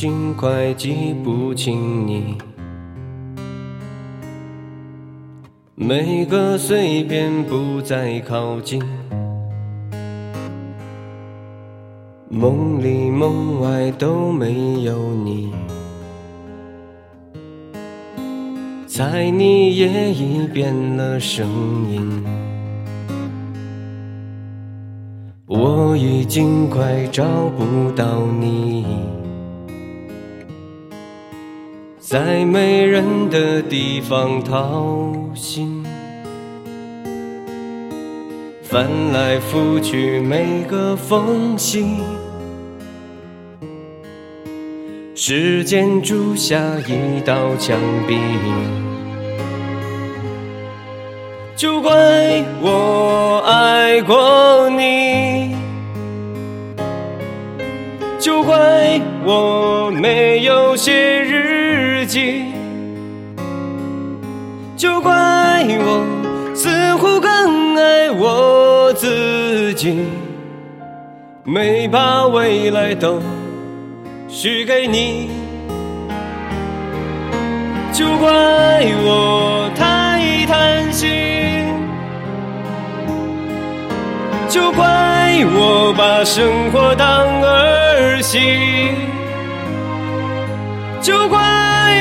尽快记不清你。每个碎片不再靠近，梦里梦外都没有你。猜你也已变了声音，我已经快找不到你，在没人的地方掏心，翻来覆去每个缝隙，时间筑下一道墙壁。就怪我爱过你，就怪我没有写日记，就怪我似乎更爱我自己，没把未来都许给你，就怪我太贪心。就怪我把生活当儿戏，就怪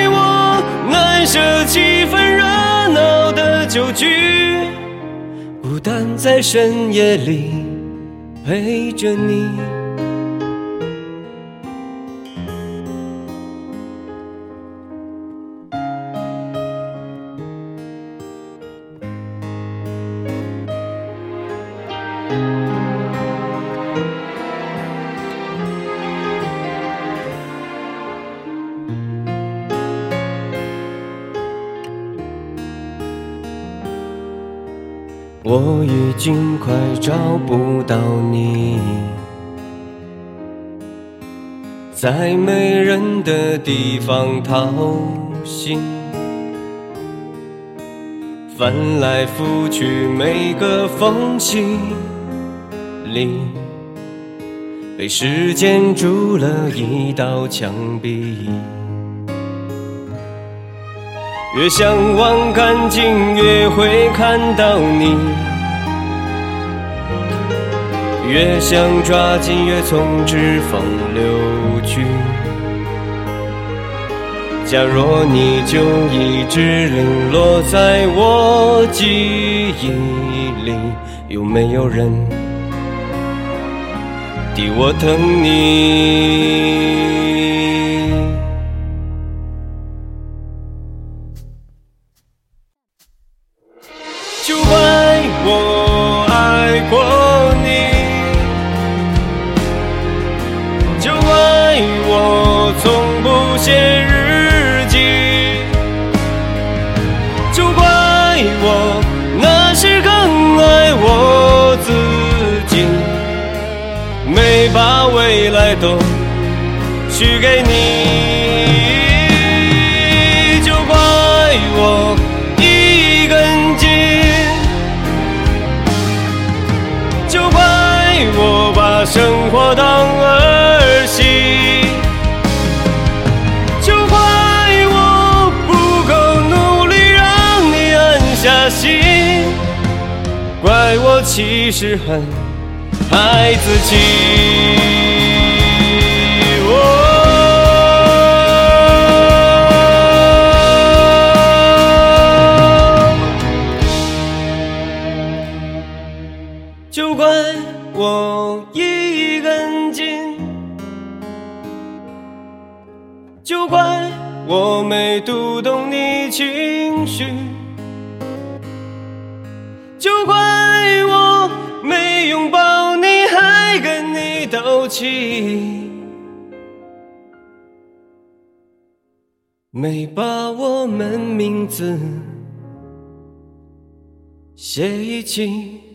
我难舍气氛热闹的酒局，孤单在深夜里陪着你。我已经快找不到你，在没人的地方掏心，翻来覆去每个缝隙里，被时间筑了一道墙壁。越向往干净，越会看到你；越想抓紧，越从指缝流去。假若你就一直零落在我记忆里，有没有人替我疼你？把未来都许给你。就怪我一根筋，就怪我把生活当儿戏，就怪我不够努力让你安下心，怪我其实很爱自己。就怪我一根筋，就怪我没读懂你情绪，没把我们名字写一起。